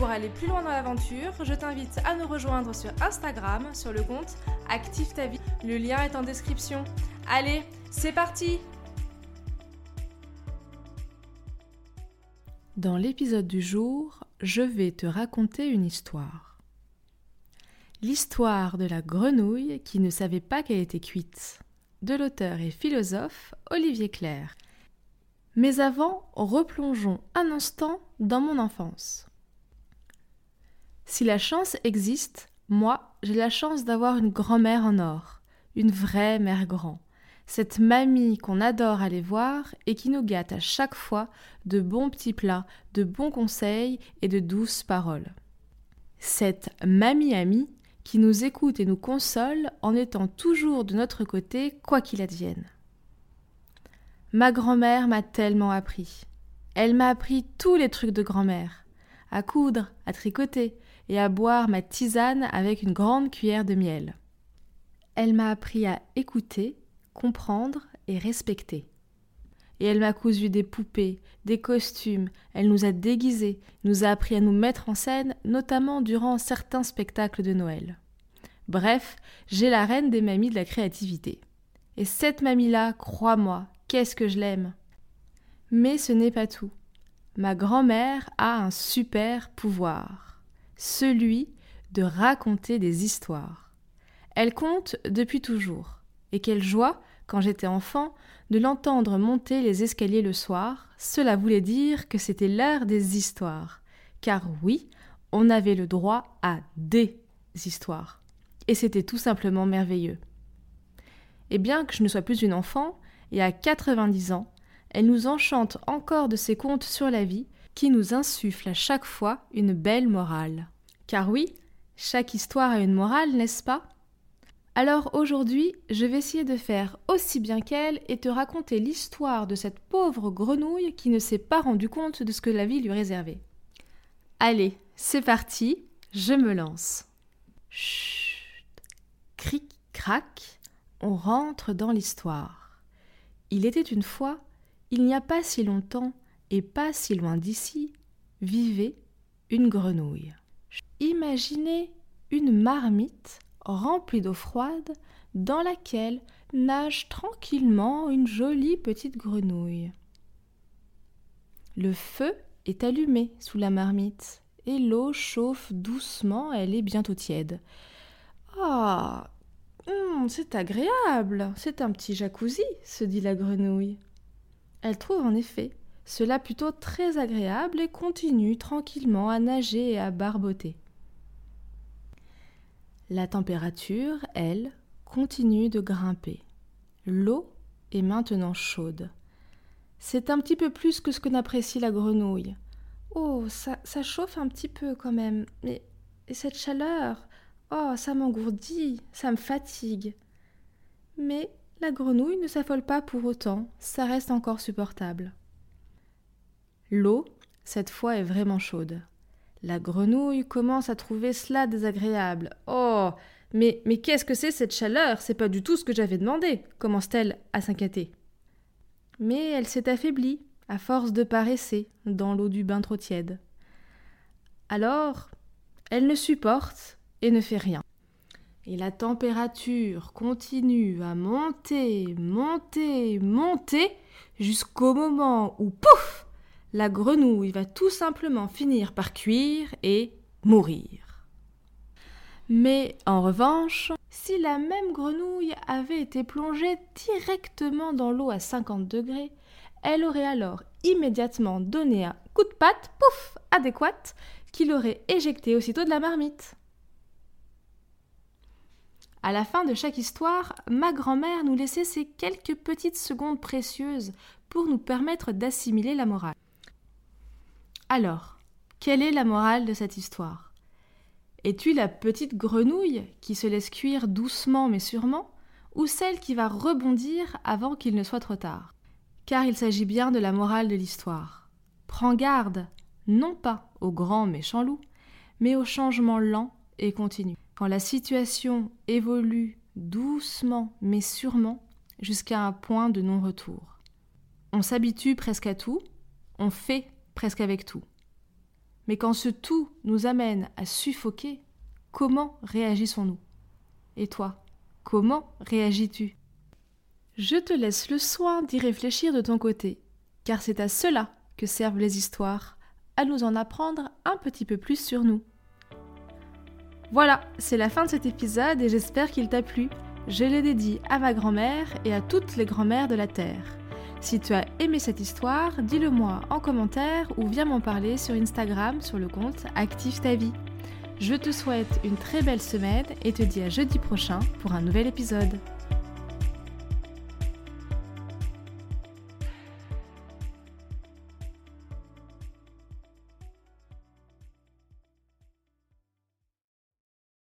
Pour aller plus loin dans l'aventure, je t'invite à nous rejoindre sur Instagram sur le compte Active ta vie. Le lien est en description. Allez, c'est parti Dans l'épisode du jour, je vais te raconter une histoire. L'histoire de la grenouille qui ne savait pas qu'elle était cuite, de l'auteur et philosophe Olivier Clair. Mais avant, replongeons un instant dans mon enfance. Si la chance existe, moi, j'ai la chance d'avoir une grand-mère en or, une vraie mère grand, cette mamie qu'on adore aller voir et qui nous gâte à chaque fois de bons petits plats, de bons conseils et de douces paroles. Cette mamie amie qui nous écoute et nous console en étant toujours de notre côté quoi qu'il advienne. Ma grand-mère m'a tellement appris. Elle m'a appris tous les trucs de grand-mère à coudre, à tricoter, et à boire ma tisane avec une grande cuillère de miel. Elle m'a appris à écouter, comprendre et respecter. Et elle m'a cousu des poupées, des costumes, elle nous a déguisés, nous a appris à nous mettre en scène, notamment durant certains spectacles de Noël. Bref, j'ai la reine des mamies de la créativité. Et cette mamie-là, crois-moi, qu'est-ce que je l'aime. Mais ce n'est pas tout. Ma grand-mère a un super pouvoir celui de raconter des histoires. Elle compte depuis toujours, et quelle joie, quand j'étais enfant, de l'entendre monter les escaliers le soir, cela voulait dire que c'était l'heure des histoires. Car oui, on avait le droit à des histoires. Et c'était tout simplement merveilleux. Et bien que je ne sois plus une enfant, et à 90 ans, elle nous enchante encore de ses contes sur la vie, qui nous insuffle à chaque fois une belle morale. Car oui, chaque histoire a une morale, n'est-ce pas? Alors aujourd'hui, je vais essayer de faire aussi bien qu'elle et te raconter l'histoire de cette pauvre grenouille qui ne s'est pas rendu compte de ce que la vie lui réservait. Allez, c'est parti, je me lance. Chut, cric, crac, on rentre dans l'histoire. Il était une fois, il n'y a pas si longtemps, et pas si loin d'ici, vivait une grenouille. Imaginez une marmite remplie d'eau froide dans laquelle nage tranquillement une jolie petite grenouille. Le feu est allumé sous la marmite et l'eau chauffe doucement, elle est bientôt tiède. Ah, hum, c'est agréable, c'est un petit jacuzzi, se dit la grenouille. Elle trouve en effet cela plutôt très agréable et continue tranquillement à nager et à barboter. La température, elle, continue de grimper. L'eau est maintenant chaude. C'est un petit peu plus que ce que n'apprécie la grenouille. Oh, ça, ça chauffe un petit peu quand même. Mais et cette chaleur? Oh, ça m'engourdit, ça me fatigue. Mais la grenouille ne s'affole pas pour autant, ça reste encore supportable. L'eau, cette fois, est vraiment chaude. La grenouille commence à trouver cela désagréable. Oh Mais, mais qu'est-ce que c'est cette chaleur? C'est pas du tout ce que j'avais demandé commence-t-elle à s'inquiéter. Mais elle s'est affaiblie, à force de paresser, dans l'eau du bain trop tiède. Alors, elle ne supporte et ne fait rien. Et la température continue à monter, monter, monter, jusqu'au moment où, pouf la grenouille va tout simplement finir par cuire et mourir. Mais en revanche, si la même grenouille avait été plongée directement dans l'eau à 50 degrés, elle aurait alors immédiatement donné un coup de patte, pouf, adéquat, qui l'aurait éjecté aussitôt de la marmite. À la fin de chaque histoire, ma grand-mère nous laissait ces quelques petites secondes précieuses pour nous permettre d'assimiler la morale. Alors, quelle est la morale de cette histoire? Es-tu la petite grenouille qui se laisse cuire doucement mais sûrement, ou celle qui va rebondir avant qu'il ne soit trop tard? Car il s'agit bien de la morale de l'histoire. Prends garde, non pas au grand méchant loup, mais au changement lent et continu. Quand la situation évolue doucement mais sûrement jusqu'à un point de non-retour. On s'habitue presque à tout, on fait presque avec tout. Mais quand ce tout nous amène à suffoquer, comment réagissons-nous? Et toi, comment réagis-tu? Je te laisse le soin d'y réfléchir de ton côté, car c'est à cela que servent les histoires, à nous en apprendre un petit peu plus sur nous. Voilà, c'est la fin de cet épisode et j'espère qu'il t'a plu. Je l'ai dédié à ma grand-mère et à toutes les grand-mères de la Terre. Si tu as aimé cette histoire, dis-le moi en commentaire ou viens m'en parler sur Instagram sur le compte Active ta vie. Je te souhaite une très belle semaine et te dis à jeudi prochain pour un nouvel épisode.